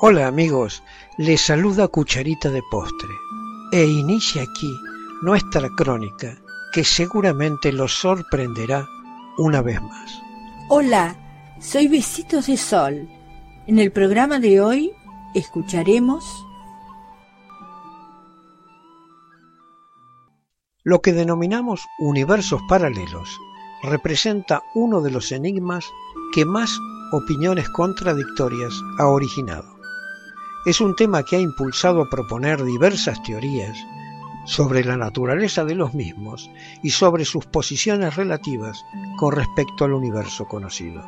Hola amigos, les saluda Cucharita de Postre e inicia aquí nuestra crónica que seguramente los sorprenderá una vez más. Hola, soy Besitos de Sol. En el programa de hoy escucharemos Lo que denominamos universos paralelos representa uno de los enigmas que más opiniones contradictorias ha originado. Es un tema que ha impulsado a proponer diversas teorías sobre la naturaleza de los mismos y sobre sus posiciones relativas con respecto al universo conocido.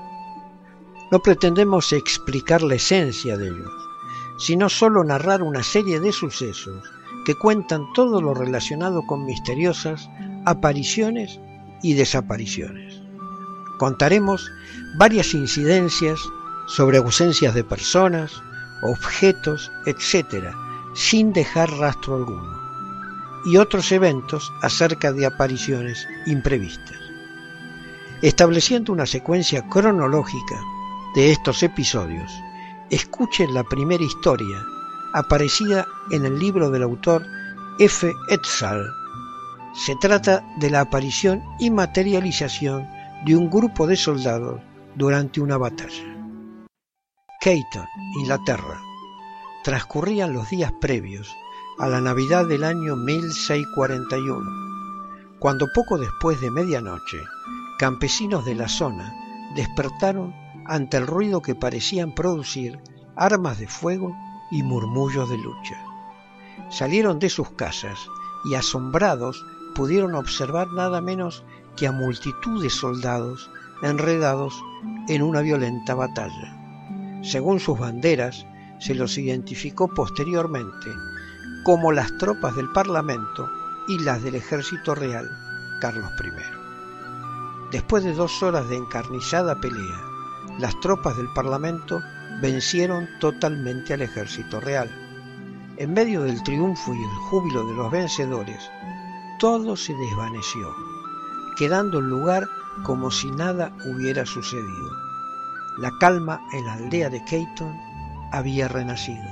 No pretendemos explicar la esencia de ellos, sino solo narrar una serie de sucesos que cuentan todo lo relacionado con misteriosas apariciones y desapariciones. Contaremos varias incidencias sobre ausencias de personas, objetos, etc., sin dejar rastro alguno, y otros eventos acerca de apariciones imprevistas. Estableciendo una secuencia cronológica de estos episodios, escuchen la primera historia aparecida en el libro del autor F. Etzal. Se trata de la aparición y materialización de un grupo de soldados durante una batalla. Keiton, Inglaterra. Transcurrían los días previos a la Navidad del año 1641, cuando poco después de medianoche, campesinos de la zona despertaron ante el ruido que parecían producir armas de fuego y murmullos de lucha. Salieron de sus casas y asombrados pudieron observar nada menos que a multitud de soldados enredados en una violenta batalla. Según sus banderas, se los identificó posteriormente como las tropas del Parlamento y las del Ejército Real Carlos I. Después de dos horas de encarnizada pelea, las tropas del Parlamento vencieron totalmente al ejército real. En medio del triunfo y el júbilo de los vencedores, todo se desvaneció, quedando el lugar como si nada hubiera sucedido. La calma en la aldea de Keiton había renacido.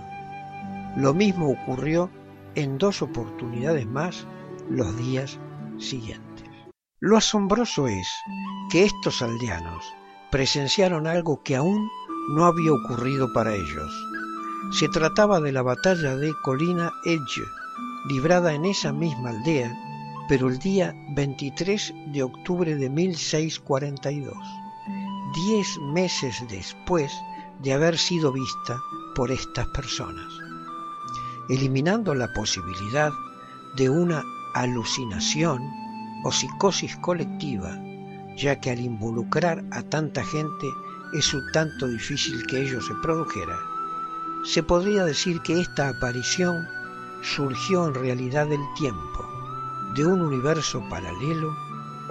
Lo mismo ocurrió en dos oportunidades más los días siguientes. Lo asombroso es que estos aldeanos presenciaron algo que aún no había ocurrido para ellos. Se trataba de la batalla de Colina Edge, librada en esa misma aldea, pero el día 23 de octubre de 1642, diez meses después de haber sido vista por estas personas, eliminando la posibilidad de una alucinación o psicosis colectiva, ya que al involucrar a tanta gente es un tanto difícil que ello se produjera, se podría decir que esta aparición surgió en realidad del tiempo, de un universo paralelo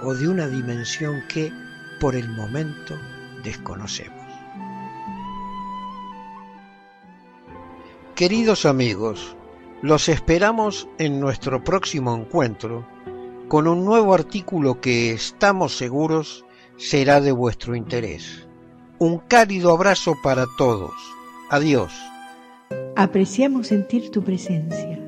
o de una dimensión que, por el momento, desconocemos. Queridos amigos, los esperamos en nuestro próximo encuentro con un nuevo artículo que estamos seguros será de vuestro interés. Un cálido abrazo para todos. Adiós. Apreciamos sentir tu presencia.